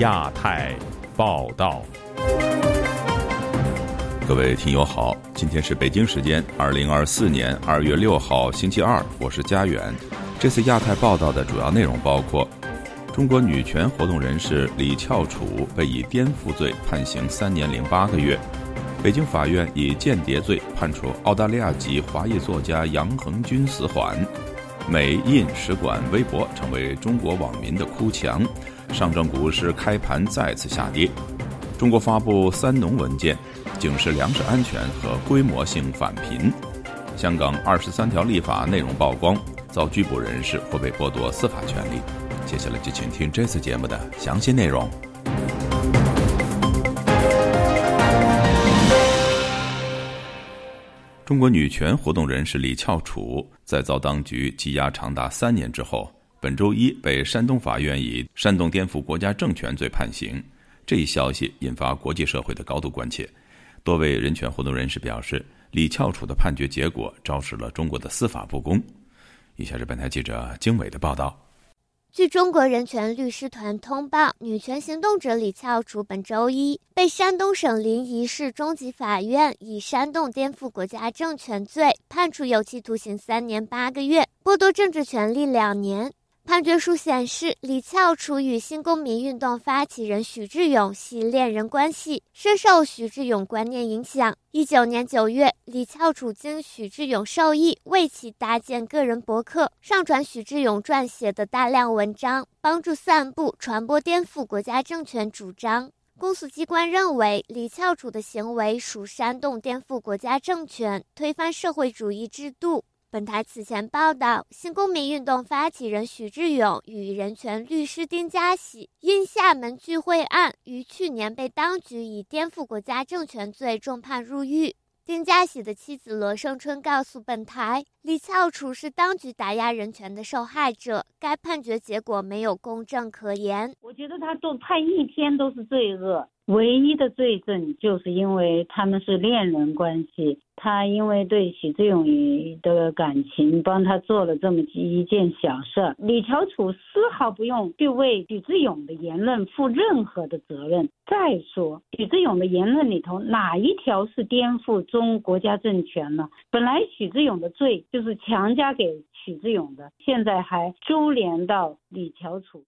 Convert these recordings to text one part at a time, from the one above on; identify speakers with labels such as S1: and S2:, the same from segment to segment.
S1: 亚太报道，
S2: 各位听友好，今天是北京时间二零二四年二月六号星期二，我是佳远。这次亚太报道的主要内容包括：中国女权活动人士李翘楚被以颠覆罪判刑三年零八个月；北京法院以间谍罪判处澳大利亚籍华裔作家杨恒军死缓；美印使馆微博成为中国网民的哭墙。上证股市开盘再次下跌。中国发布三农文件，警示粮食安全和规模性返贫。香港二十三条立法内容曝光，遭拘捕人士或被剥夺司法权利。接下来就请听这次节目的详细内容。中国女权活动人士李翘楚在遭当局羁押长达三年之后。本周一被山东法院以煽动颠覆国家政权罪判刑，这一消息引发国际社会的高度关切。多位人权活动人士表示，李翘楚的判决结果昭示了中国的司法不公。以下是本台记者经纬的报道。
S3: 据中国人权律师团通报，女权行动者李翘楚本周一被山东省临沂市中级法院以煽动颠覆国家政权罪判处有期徒刑三年八个月，剥夺政治权利两年。判决书显示，李翘楚与新公民运动发起人许志勇系恋人关系，深受许志勇观念影响。一九年九月，李翘楚经许志勇授意，为其搭建个人博客，上传许志勇撰写的大量文章，帮助散布、传播颠覆国家政权主张。公诉机关认为，李翘楚的行为属煽动颠覆国家政权，推翻社会主义制度。本台此前报道，新公民运动发起人许志勇与人权律师丁家喜因厦门聚会案，于去年被当局以颠覆国家政权罪重判入狱。丁家喜的妻子罗胜春告诉本台，李翘楚是当局打压人权的受害者，该判决结果没有公正可言。
S4: 我觉得他都判一天都是罪恶。唯一的罪证就是因为他们是恋人关系，他因为对许志勇的感情，帮他做了这么一件小事。李翘楚丝毫不用去为许志勇的言论负任何的责任。再说，许志勇的言论里头哪一条是颠覆中国家政权呢？本来许志勇的罪就是强加给许志勇的，现在还株连到李翘楚。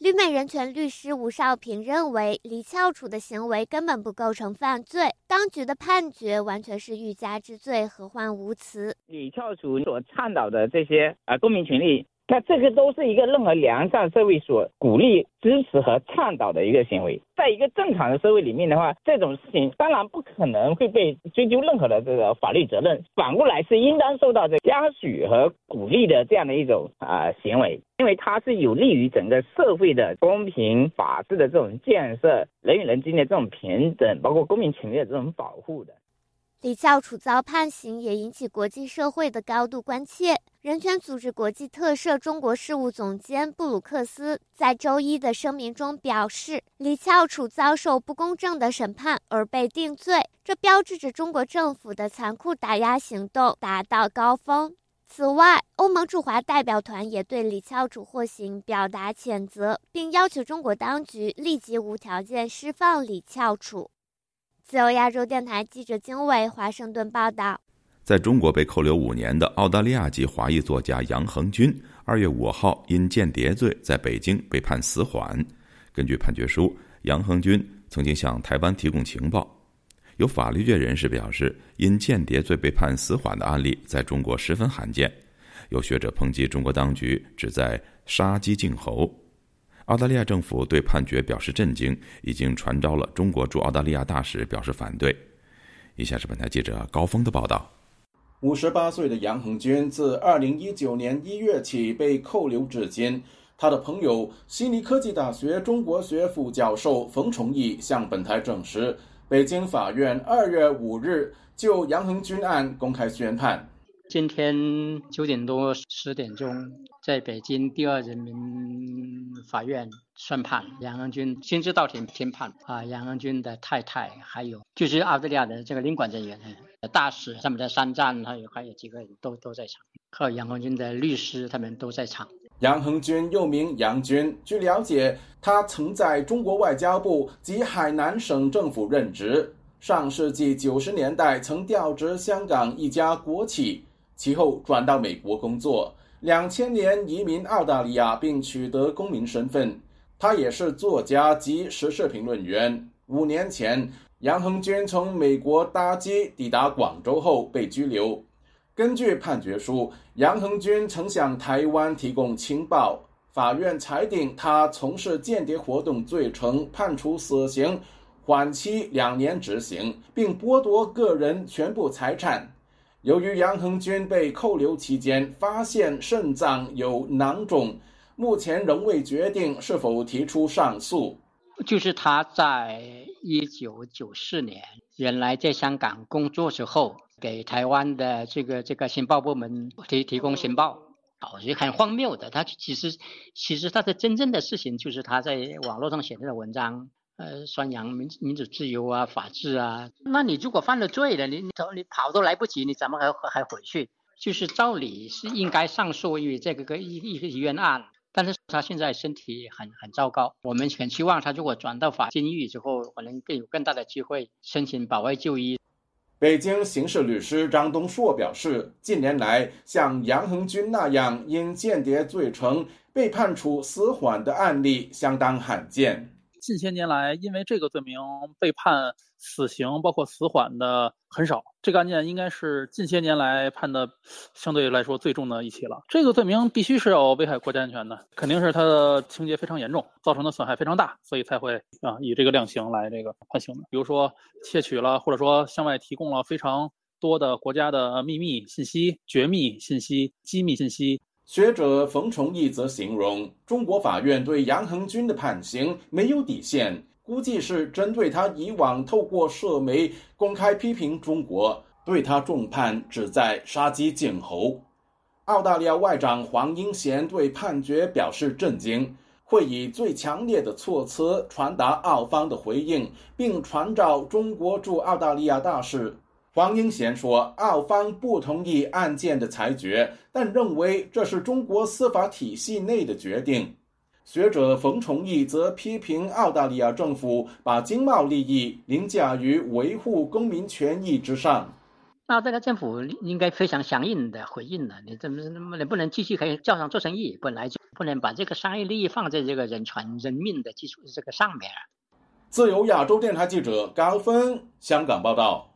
S3: 旅美人权律师吴少平认为，李翘楚的行为根本不构成犯罪，当局的判决完全是欲加之罪，何患无辞。
S5: 李翘楚所倡导的这些啊公民权利。那这个都是一个任何良善社会所鼓励、支持和倡导的一个行为，在一个正常的社会里面的话，这种事情当然不可能会被追究任何的这个法律责任，反过来是应当受到这嘉许和鼓励的这样的一种啊行为，因为它是有利于整个社会的公平、法治的这种建设，人与人之间的这种平等，包括公民权利的这种保护的。
S3: 李翘楚遭判刑也引起国际社会的高度关切。人权组织国际特赦中国事务总监布鲁克斯在周一的声明中表示，李翘楚遭受不公正的审判而被定罪，这标志着中国政府的残酷打压行动达到高峰。此外，欧盟驻华代表团也对李翘楚获刑表达谴责，并要求中国当局立即无条件释放李翘楚。自由亚洲电台记者经纬华盛顿报道：
S2: 在中国被扣留五年的澳大利亚籍华裔作家杨恒军，二月五号因间谍罪在北京被判死缓。根据判决书，杨恒军曾经向台湾提供情报。有法律界人士表示，因间谍罪被判死缓的案例在中国十分罕见。有学者抨击中国当局旨在杀鸡儆猴。澳大利亚政府对判决表示震惊，已经传召了中国驻澳大利亚大使表示反对。以下是本台记者高峰的报道：
S6: 五十八岁的杨恒军自二零一九年一月起被扣留至今。他的朋友悉尼科技大学中国学副教授冯崇义向本台证实，北京法院二月五日就杨恒军案公开宣判。
S7: 今天九点多十点钟，在北京第二人民法院宣判，杨恒军亲自到庭听判啊。杨恒军的太太，还有就是澳大利亚的这个领馆人员、大使，他们的山站还有还有几个人都都在场，还有杨恒军的律师，他们都在场。
S6: 杨恒军又名杨军，据了解，他曾在中国外交部及海南省政府任职。上世纪九十年代曾调职香港一家国企，其后转到美国工作。两千年移民澳大利亚，并取得公民身份。他也是作家及时事评论员。五年前，杨恒军从美国搭机抵达广州后被拘留。根据判决书，杨恒军曾向台湾提供情报。法院裁定他从事间谍活动罪成，判处死刑，缓期两年执行，并剥夺个人全部财产。由于杨恒军被扣留期间发现肾脏有囊肿，目前仍未决定是否提出上诉。
S7: 就是他在一九九四年原来在香港工作时候，给台湾的这个这个情报部门提提供情报，哦，就很荒谬的。他其实其实他的真正的事情就是他在网络上写的文章。呃，宣扬民民主自由啊，法治啊。那你如果犯了罪了，你你你跑都来不及，你怎么还还回去？就是照理是应该上诉于这个个一一个冤案，但是他现在身体很很糟糕，我们很希望他如果转到法监狱之后，可能更有更大的机会申请保外就医。
S6: 北京刑事律师张东硕表示，近年来像杨恒军那样因间谍罪成被判处死缓的案例相当罕见。
S8: 近些年来，因为这个罪名被判死刑，包括死缓的很少。这个案件应该是近些年来判的相对来说最重的一起了。这个罪名必须是有危害国家安全的，肯定是他的情节非常严重，造成的损害非常大，所以才会啊以这个量刑来这个判刑的。比如说窃取了，或者说向外提供了非常多的国家的秘密信息、绝密信息、机密信息。
S6: 学者冯崇义则形容，中国法院对杨恒军的判刑没有底线，估计是针对他以往透过社媒公开批评中国，对他重判旨在杀鸡儆猴。澳大利亚外长黄英贤对判决表示震惊，会以最强烈的措辞传达澳方的回应，并传召中国驻澳大利亚大使。黄英贤说：“澳方不同意案件的裁决，但认为这是中国司法体系内的决定。”学者冯崇义则批评澳大利亚政府把经贸利益凌驾于维护公民权益之上。
S7: 澳大利亚政府应该非常强硬的回应了，你怎么能不能继续可以叫上做生意？本来就不能把这个商业利益放在这个人权、人命的基础这个上面。
S6: 自由亚洲电台记者高峰香港报道。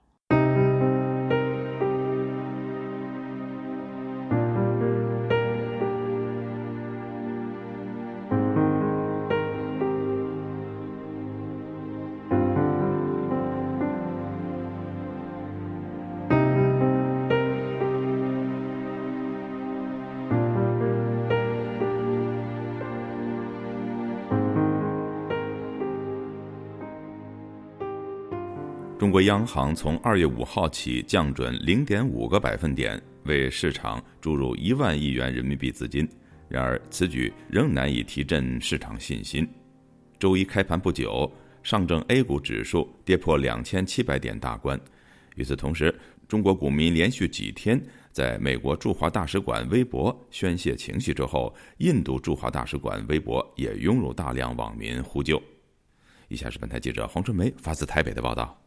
S2: 国央行从二月五号起降准零点五个百分点，为市场注入一万亿元人民币资金。然而，此举仍难以提振市场信心。周一开盘不久，上证 A 股指数跌破两千七百点大关。与此同时，中国股民连续几天在美国驻华大使馆微博宣泄情绪之后，印度驻华大使馆微博也涌入大量网民呼救。以下是本台记者黄春梅发自台北的报道。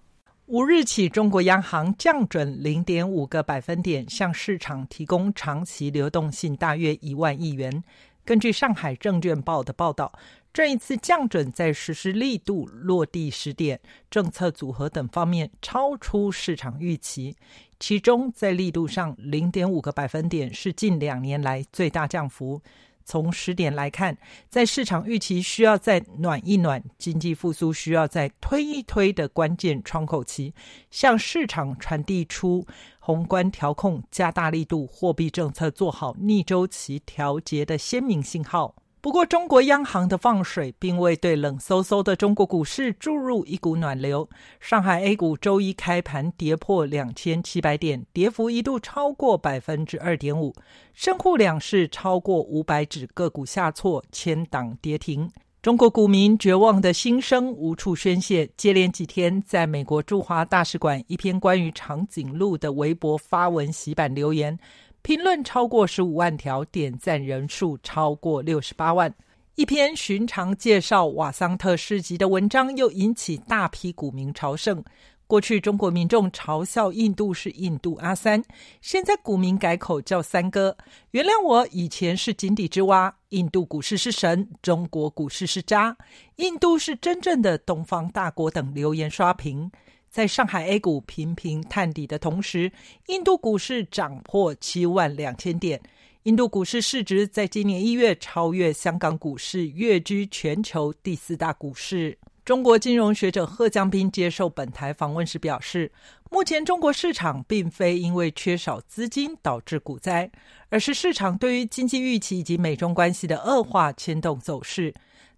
S9: 五日起，中国央行降准零点五个百分点，向市场提供长期流动性大约一万亿元。根据上海证券报的报道，这一次降准在实施力度、落地时点、政策组合等方面超出市场预期。其中，在力度上，零点五个百分点是近两年来最大降幅。从时点来看，在市场预期需要再暖一暖，经济复苏需要再推一推的关键窗口期，向市场传递出宏观调控加大力度、货币政策做好逆周期调节的鲜明信号。不过，中国央行的放水并未对冷飕飕的中国股市注入一股暖流。上海 A 股周一开盘跌破两千七百点，跌幅一度超过百分之二点五。深沪两市超过五百只个股下挫，千档跌停。中国股民绝望的心声无处宣泄，接连几天在美国驻华大使馆一篇关于长颈鹿的微博发文洗版留言。评论超过十五万条，点赞人数超过六十八万。一篇寻常介绍瓦桑特诗集的文章，又引起大批股民朝圣。过去中国民众嘲笑印度是印度阿三，现在股民改口叫三哥。原谅我以前是井底之蛙。印度股市是神，中国股市是渣。印度是真正的东方大国等留言刷屏。在上海 A 股频频探底的同时，印度股市涨破七万两千点。印度股市市值在今年一月超越香港股市，跃居全球第四大股市。中国金融学者贺江斌接受本台访问时表示，目前中国市场并非因为缺少资金导致股灾，而是市场对于经济预期以及美中关系的恶化牵动走势。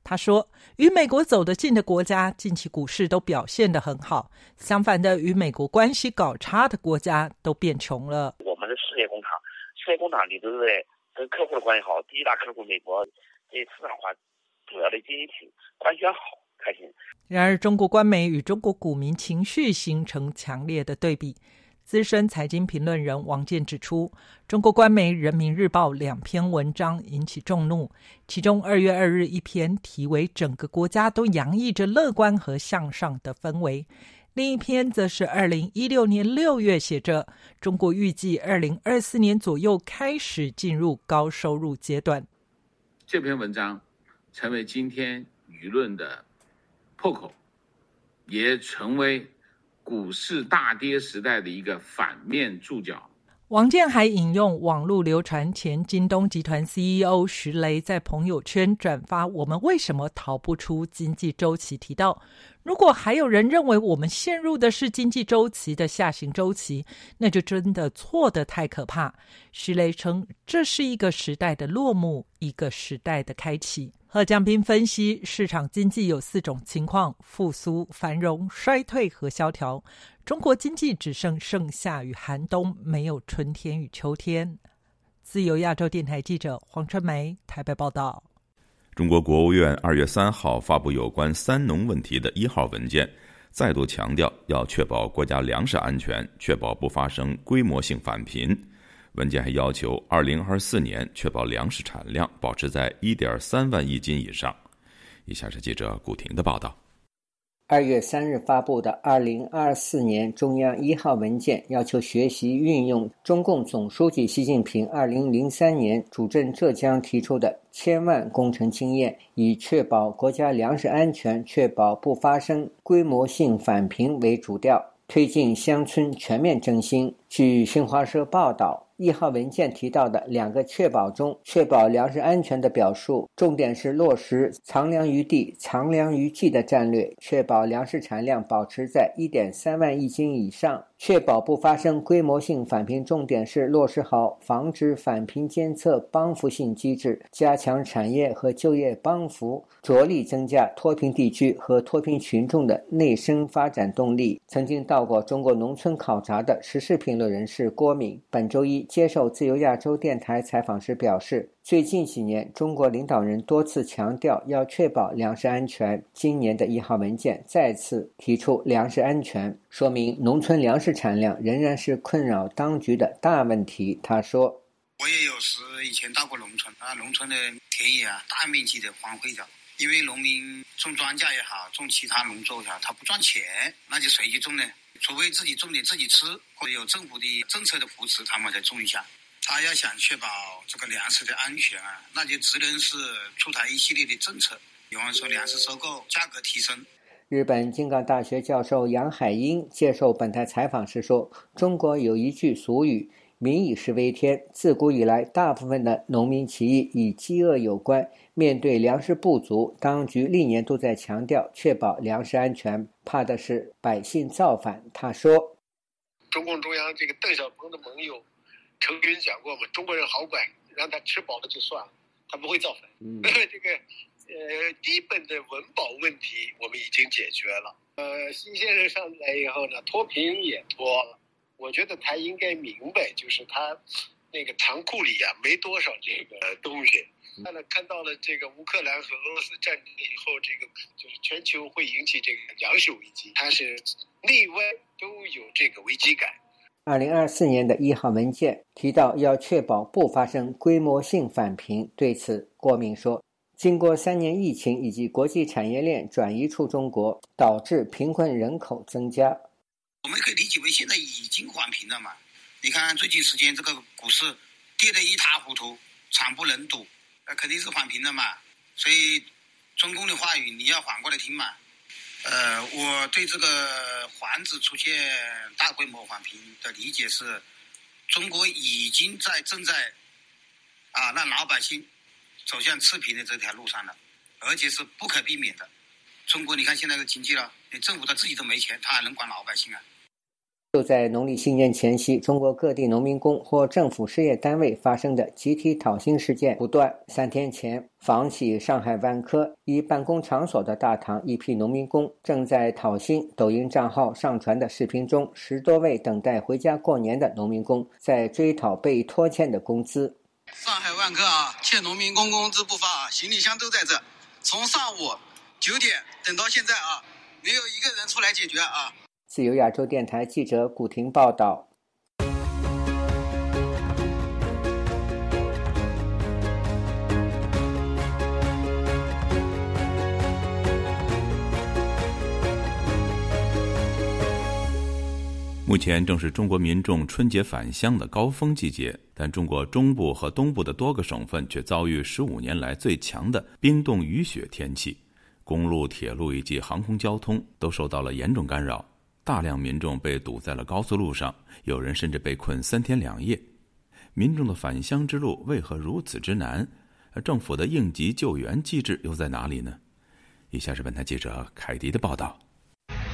S9: 他说，与美国走得近的国家近期股市都表现得很好，相反的，与美国关系搞差的国家都变穷了。
S10: 我们的世界工厂，世界工厂里头的跟客户的关系好，第一大客户美国，这市场化主要的经济体关系好。开心。
S9: 然而，中国官媒与中国股民情绪形成强烈的对比。资深财经评论人王健指出，中国官媒《人民日报》两篇文章引起众怒，其中二月二日一篇题为“整个国家都洋溢着乐观和向上的氛围”，另一篇则是二零一六年六月写着“中国预计二零二四年左右开始进入高收入阶段”。
S11: 这篇文章成为今天舆论的。破口，也成为股市大跌时代的一个反面注脚。
S9: 王健还引用网络流传前京东集团 CEO 徐雷在朋友圈转发“我们为什么逃不出经济周期”，提到。如果还有人认为我们陷入的是经济周期的下行周期，那就真的错得太可怕。徐雷称，这是一个时代的落幕，一个时代的开启。贺江斌分析，市场经济有四种情况：复苏、繁荣、衰退和萧条。中国经济只剩盛夏与寒冬，没有春天与秋天。自由亚洲电台记者黄春梅台北报道。
S2: 中国国务院二月三号发布有关“三农”问题的一号文件，再度强调要确保国家粮食安全，确保不发生规模性返贫。文件还要求，二零二四年确保粮食产量保持在一点三万亿斤以上。以下是记者古婷的报道。
S12: 二月三日发布的二零二四年中央一号文件要求学习运用中共总书记习近平二零零三年主政浙江提出的千万工程经验，以确保国家粮食安全、确保不发生规模性返贫为主调，推进乡村全面振兴。据新华社报道。一号文件提到的两个确保中，确保粮食安全的表述，重点是落实藏粮于地、藏粮于技的战略，确保粮食产量保持在一点三万亿斤以上。确保不发生规模性返贫，重点是落实好防止返贫监测帮扶性机制，加强产业和就业帮扶，着力增加脱贫地区和脱贫群众的内生发展动力。曾经到过中国农村考察的时事评论人士郭敏，本周一接受自由亚洲电台采访时表示。最近几年，中国领导人多次强调要确保粮食安全。今年的一号文件再次提出粮食安全，说明农村粮食产量仍然是困扰当局的大问题。他说：“
S13: 我也有时以前到过农村啊，农村的田野啊，大面积的荒废掉，因为农民种庄稼也好，种其他农作物也好，他不赚钱，那就谁去种呢？除非自己种点自己吃，或者有政府的政策的扶持，他们才种一下。”他要想确保这个粮食的安全啊，那就只能是出台一系列的政策，比方说粮食收购价格提升。
S12: 日本京港大学教授杨海英接受本台采访时说：“中国有一句俗语‘民以食为天’，自古以来，大部分的农民起义与饥饿有关。面对粮食不足，当局历年都在强调确保粮食安全，怕的是百姓造反。”他说：“
S14: 中共中央这个邓小平的盟友。”陈云讲过嘛，中国人好管，让他吃饱了就算了，他不会造反。这个呃，基本的温饱问题我们已经解决了。呃，新先生上来以后呢，脱贫也脱了。我觉得他应该明白，就是他那个仓库里啊没多少这个 东西。看了看到了这个乌克兰和俄罗斯战争以后，这个就是全球会引起这个粮食危机，他是内外都有这个危机感。
S12: 二零二四年的一号文件提到要确保不发生规模性返贫。对此，郭明说：“经过三年疫情以及国际产业链转移出中国，导致贫困人口增加。
S13: 我们可以理解为现在已经缓平了嘛？你看最近时间这个股市跌得一塌糊涂，惨不忍睹，那肯定是缓平了嘛。所以中共的话语你要反过来听嘛。”呃，我对这个房子出现大规模缓平的理解是，中国已经在正在啊让老百姓走向赤贫的这条路上了，而且是不可避免的。中国，你看现在的经济了，连政府他自己都没钱，他还能管老百姓啊？
S12: 就在农历新年前夕，中国各地农民工或政府事业单位发生的集体讨薪事件不断。三天前，房企上海万科一办公场所的大堂，一批农民工正在讨薪。抖音账号上传的视频中，十多位等待回家过年的农民工在追讨被拖欠的工资。
S15: 上海万科啊，欠农民工工资不发啊，行李箱都在这，从上午九点等到现在啊，没有一个人出来解决啊。
S12: 自由亚洲电台记者古婷报道。
S2: 目前正是中国民众春节返乡的高峰季节，但中国中部和东部的多个省份却遭遇十五年来最强的冰冻雨雪天气，公路、铁路以及航空交通都受到了严重干扰。大量民众被堵在了高速路上，有人甚至被困三天两夜。民众的返乡之路为何如此之难？而政府的应急救援机制又在哪里呢？以下是本台记者凯迪的报道。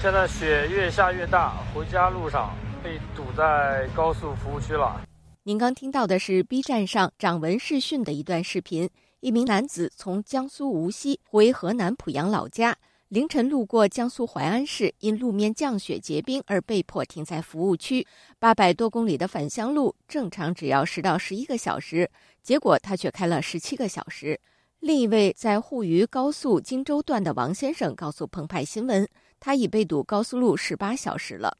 S16: 现在雪越下越大，回家路上被堵在高速服务区了。
S17: 您刚听到的是 B 站上掌纹视讯的一段视频，一名男子从江苏无锡回河南濮阳老家。凌晨路过江苏淮安市，因路面降雪结冰而被迫停在服务区。八百多公里的返乡路，正常只要十到十一个小时，结果他却开了十七个小时。另一位在沪渝高速荆州段的王先生告诉澎湃新闻，他已被堵高速路十八小时了。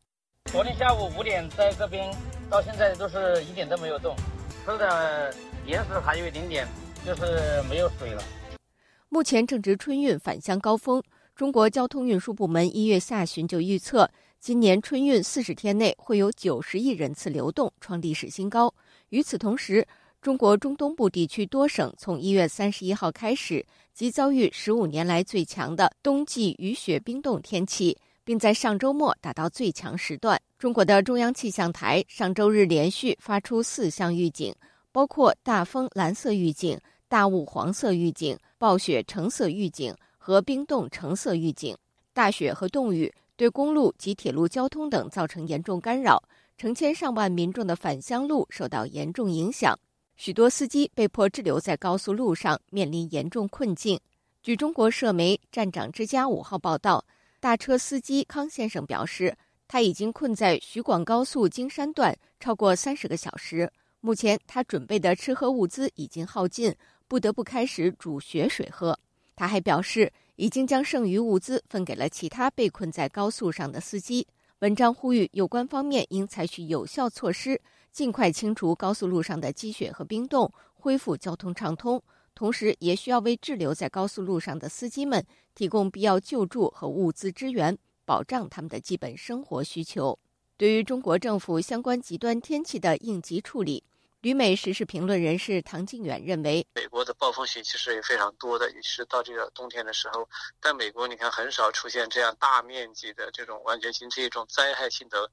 S18: 昨天下午五点在这边，到现在都是一点都没有动，车的岩石还有一点点，就是没有水了。
S17: 目前正值春运返乡高峰。中国交通运输部门一月下旬就预测，今年春运四十天内会有九十亿人次流动，创历史新高。与此同时，中国中东部地区多省从一月三十一号开始即遭遇十五年来最强的冬季雨雪冰冻天气，并在上周末达到最强时段。中国的中央气象台上周日连续发出四项预警，包括大风蓝色预警、大雾黄色预警、暴雪橙色预警。和冰冻橙色预警，大雪和冻雨对公路及铁路交通等造成严重干扰，成千上万民众的返乡路受到严重影响，许多司机被迫滞留在高速路上，面临严重困境。据中国社媒《站长之家》五号报道，大车司机康先生表示，他已经困在徐广高速京山段超过三十个小时，目前他准备的吃喝物资已经耗尽，不得不开始煮雪水喝。他还表示，已经将剩余物资分给了其他被困在高速上的司机。文章呼吁有关方面应采取有效措施，尽快清除高速路上的积雪和冰冻，恢复交通畅通。同时，也需要为滞留在高速路上的司机们提供必要救助和物资支援，保障他们的基本生活需求。对于中国政府相关极端天气的应急处理。旅美时事评论人士唐靖远认为，
S19: 美国的暴风雪其实也非常多的，尤其是到这个冬天的时候。但美国你看很少出现这样大面积的这种完全形成一种灾害性的，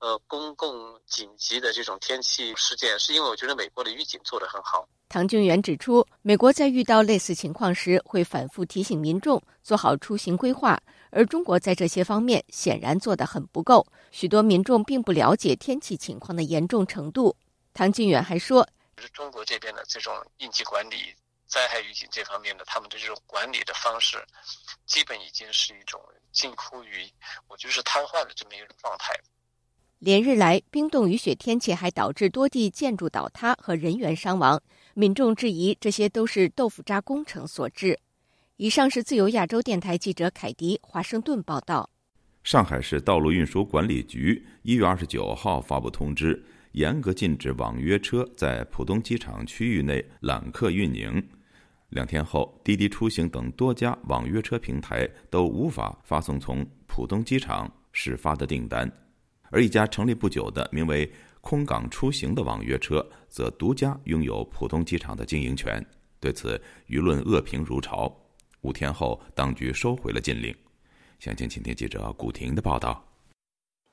S19: 呃，公共紧急的这种天气事件，是因为我觉得美国的预警做得很好。
S17: 唐靖远指出，美国在遇到类似情况时会反复提醒民众做好出行规划，而中国在这些方面显然做得很不够，许多民众并不了解天气情况的严重程度。唐靖远还说：“
S19: 就是中国这边的这种应急管理、灾害预警这方面的，他们的这种管理的方式，基本已经是一种近乎于，我觉得是瘫痪的这么一种状态。”
S17: 连日来，冰冻雨雪天气还导致多地建筑倒塌和人员伤亡，民众质疑这些都是豆腐渣工程所致。以上是自由亚洲电台记者凯迪华盛顿报道。
S2: 上海市道路运输管理局一月二十九号发布通知，严格禁止网约车在浦东机场区域内揽客运营。两天后，滴滴出行等多家网约车平台都无法发送从浦东机场始发的订单，而一家成立不久的名为“空港出行”的网约车则独家拥有浦东机场的经营权。对此，舆论恶评如潮。五天后，当局收回了禁令。详情，请听记者古婷的报道。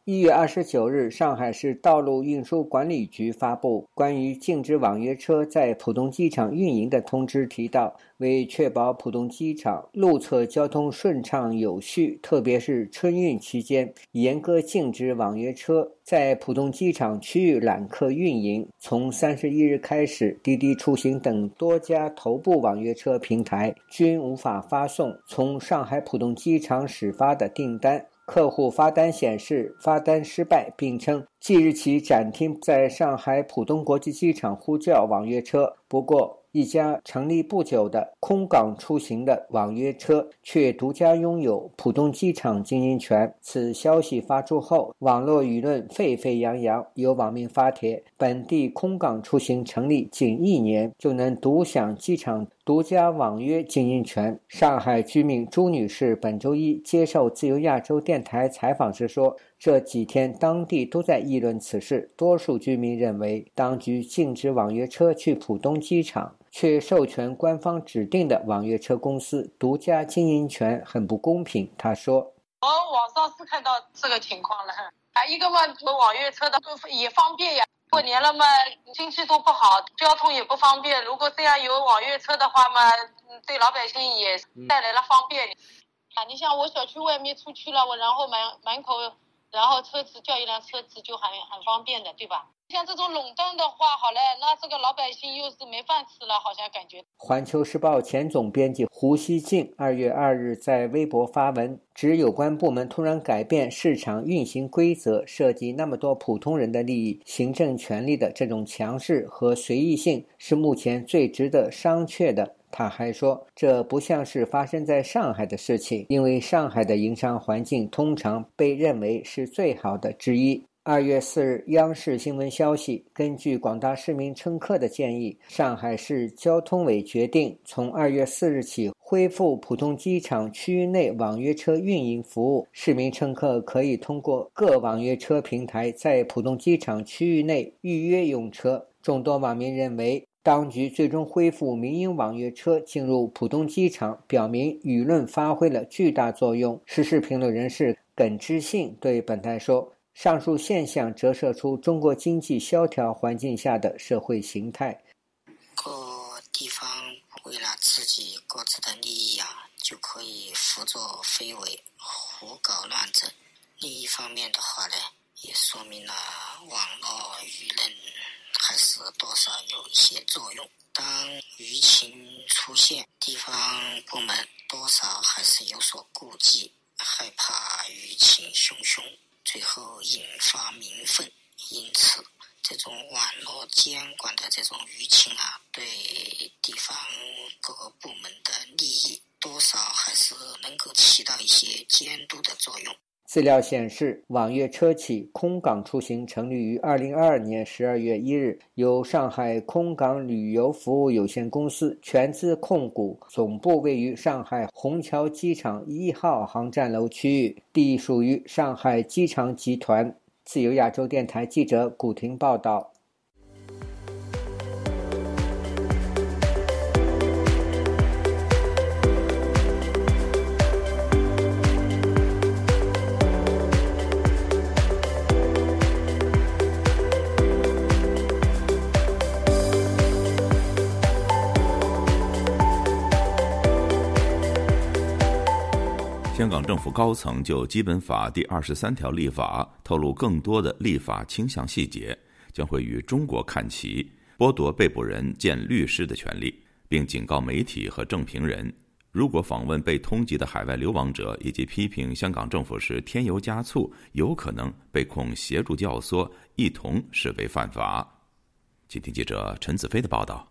S12: 一月二十九日，上海市道路运输管理局发布关于禁止网约车在浦东机场运营的通知，提到，为确保浦东机场路侧交通顺畅有序，特别是春运期间，严格禁止网约车在浦东机场区域揽客运营。从三十一日开始，滴滴出行等多家头部网约车平台均无法发送从上海浦东机场始发的订单。客户发单显示发单失败，并称即日起展厅在上海浦东国际机场呼叫网约车。不过，一家成立不久的空港出行的网约车却独家拥有浦东机场经营权。此消息发出后，网络舆论沸沸扬扬。有网民发帖：“本地空港出行成立仅一年，就能独享机场独家网约经营权。”上海居民朱女士本周一接受自由亚洲电台采访时说：“这几天当地都在议论此事，多数居民认为当局禁止网约车去浦东机场。”却授权官方指定的网约车公司独家经营权，很不公平。他说：“
S20: 我网上是看到这个情况了，啊，一个嘛，网约车的也方便呀。过年了嘛，经济都不好，交通也不方便。如果这样有网约车的话嘛，对老百姓也带来了方便。啊，你像我小区外面出去了，我然后门门口，然后车子叫一辆车子就很很方便的，对吧？”像这种垄断的话，好嘞，那这个老百姓又是没饭吃了，好像感觉。
S12: 环球时报前总编辑胡锡进二月二日在微博发文，指有关部门突然改变市场运行规则，涉及那么多普通人的利益、行政权力的这种强势和随意性，是目前最值得商榷的。他还说，这不像是发生在上海的事情，因为上海的营商环境通常被认为是最好的之一。二月四日，央视新闻消息，根据广大市民乘客的建议，上海市交通委决定从二月四日起恢复浦东机场区域内网约车运营服务。市民乘客可以通过各网约车平台在浦东机场区域内预约用车。众多网民认为，当局最终恢复民营网约车进入浦东机场，表明舆论发挥了巨大作用。时事评论人士耿之信对本台说。上述现象折射出中国经济萧条环境下的社会形态。
S21: 各地方为了自己各自的利益啊，就可以胡作非为、胡搞乱整。另一方面的话呢，也说明了网络舆论还是多少有一些作用。当舆情出现，地方部门多少还是有所顾忌，害怕舆情汹汹。最后引发民愤，因此这种网络监管的这种舆情啊，对地方各个部门的利益多少还是能够起到一些监督的作用。
S12: 资料显示，网约车企空港出行成立于二零二二年十二月一日，由上海空港旅游服务有限公司全资控股，总部位于上海虹桥机场一号航站楼区域，隶属于上海机场集团。自由亚洲电台记者古婷报道。
S2: 高层就《基本法》第二十三条立法透露更多的立法倾向细节，将会与中国看齐，剥夺被捕人见律师的权利，并警告媒体和政评人，如果访问被通缉的海外流亡者以及批评香港政府时添油加醋，有可能被控协助教唆，一同视为犯法。请听记者陈子飞的报道。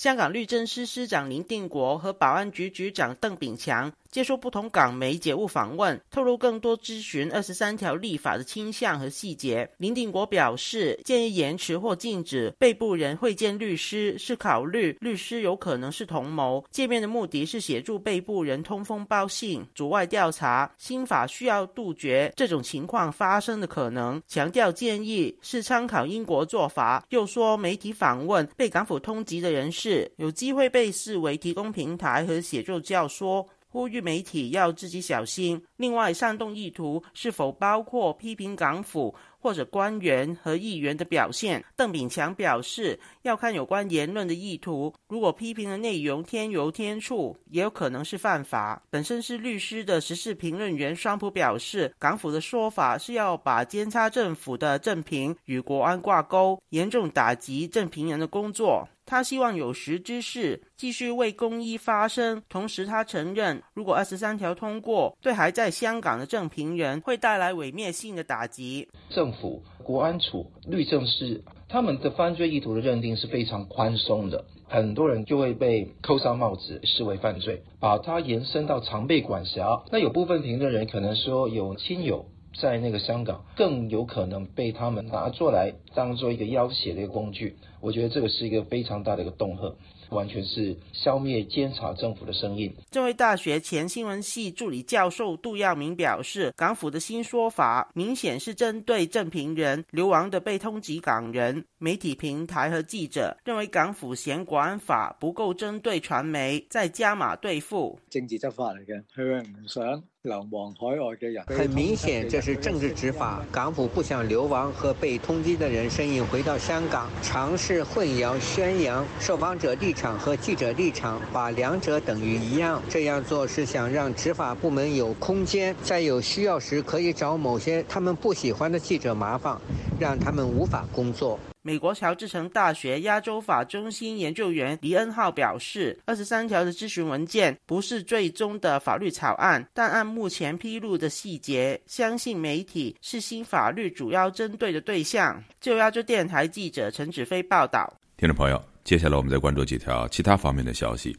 S22: 香港律政司司长林定国和保安局局长邓炳强
S23: 接受不同港媒节目访问，透露更多咨询二十三条立法的倾向和细节。林定国表示，建议延迟或禁止被捕人会见律师，是考虑律师有可能是同谋，见面的目的是协助被捕人通风报信、阻碍调查。新法需要杜绝这种情况发生的可能，强调建议是参考英国做法。又说，媒体访问被港府通缉的人士，有机会被视为提供平台和写作教唆。呼吁媒体要自己小心。另外，煽动意图是否包括批评港府或者官员和议员的表现？邓炳强表示，要看有关言论的意图。如果批评的内容添油添醋，也有可能是犯法。本身是律师的时事评论员双普表示，港府的说法是要把监察政府的政评与国安挂钩，严重打击政评人的工作。他希望有识之士继续为公益发声，同时他承认，如果二十三条通过，对还在香港的政评人会带来毁灭性的打击。
S22: 政府、国安处、律政司他们的犯罪意图的认定是非常宽松的，很多人就会被扣上帽子，视为犯罪，把它延伸到常被管辖。那有部分评论人可能说有亲友。在那个香港，更有可能被他们拿出来当做一个要挟的一个工具。我觉得这个是一个非常大的一个恫吓，完全是消灭监察政府的声音。
S23: 这位大学前新闻系助理教授杜耀明表示，港府的新说法明显是针对正平人流亡的被通缉港人。媒体平台和记者认为港府嫌国安法不够针对传媒，再加码对付
S24: 政治执法嚟嘅，佢唔想。流亡海外的人，
S12: 很明显这是政治执法。港府不想流亡和被通缉的人身影回到香港，尝试混淆宣扬受访者立场和记者立场，把两者等于一样。这样做是想让执法部门有空间，在有需要时可以找某些他们不喜欢的记者麻烦，让他们无法工作。
S23: 美国乔治城大学亚洲法中心研究员黎恩浩表示，二十三条的咨询文件不是最终的法律草案，但按目前披露的细节，相信媒体是新法律主要针对的对象。就亚洲电台记者陈子飞报道。
S2: 听众朋友，接下来我们再关注几条其他方面的消息。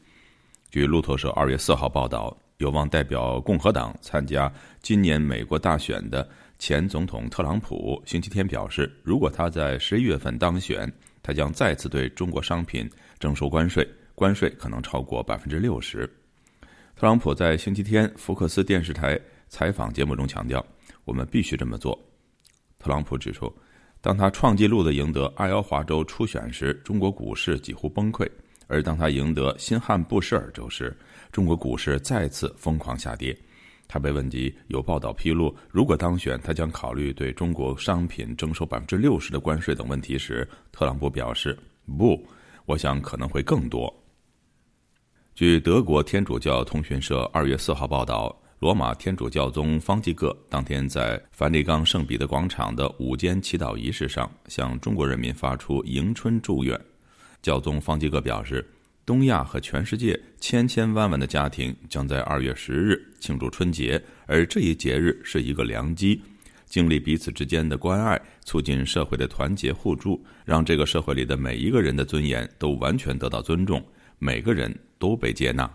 S2: 据路透社二月四号报道，有望代表共和党参加今年美国大选的。前总统特朗普星期天表示，如果他在十一月份当选，他将再次对中国商品征收关税，关税可能超过百分之六十。特朗普在星期天福克斯电视台采访节目中强调：“我们必须这么做。”特朗普指出，当他创纪录的赢得爱奥华州初选时，中国股市几乎崩溃；而当他赢得新罕布什尔州时，中国股市再次疯狂下跌。他被问及有报道披露，如果当选，他将考虑对中国商品征收百分之六十的关税等问题时，特朗普表示：“不，我想可能会更多。”据德国天主教通讯社二月四号报道，罗马天主教宗方济各当天在梵蒂冈圣彼得广场的午间祈祷仪式上，向中国人民发出迎春祝愿。教宗方济各表示。东亚和全世界千千万万的家庭将在二月十日庆祝春节，而这一节日是一个良机，经历彼此之间的关爱，促进社会的团结互助，让这个社会里的每一个人的尊严都完全得到尊重，每个人都被接纳。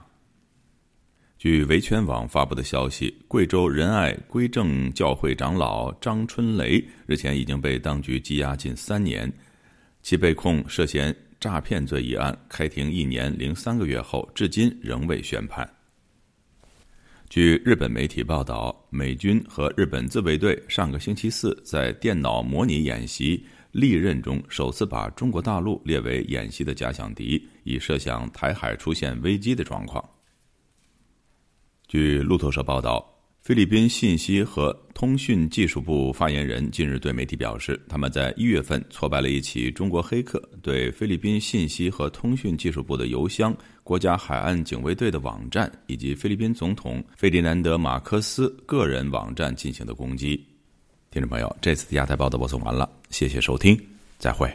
S2: 据维权网发布的消息，贵州仁爱归正教会长老张春雷日前已经被当局羁押近三年，其被控涉嫌。诈骗罪一案开庭一年零三个月后，至今仍未宣判。据日本媒体报道，美军和日本自卫队上个星期四在电脑模拟演习利刃中，首次把中国大陆列为演习的假想敌，以设想台海出现危机的状况。据路透社报道。菲律宾信息和通讯技术部发言人近日对媒体表示，他们在一月份挫败了一起中国黑客对菲律宾信息和通讯技术部的邮箱、国家海岸警卫队的网站以及菲律宾总统费迪南德·马克思个人网站进行的攻击。听众朋友，这次的亚太报道播送完了，谢谢收听，再会。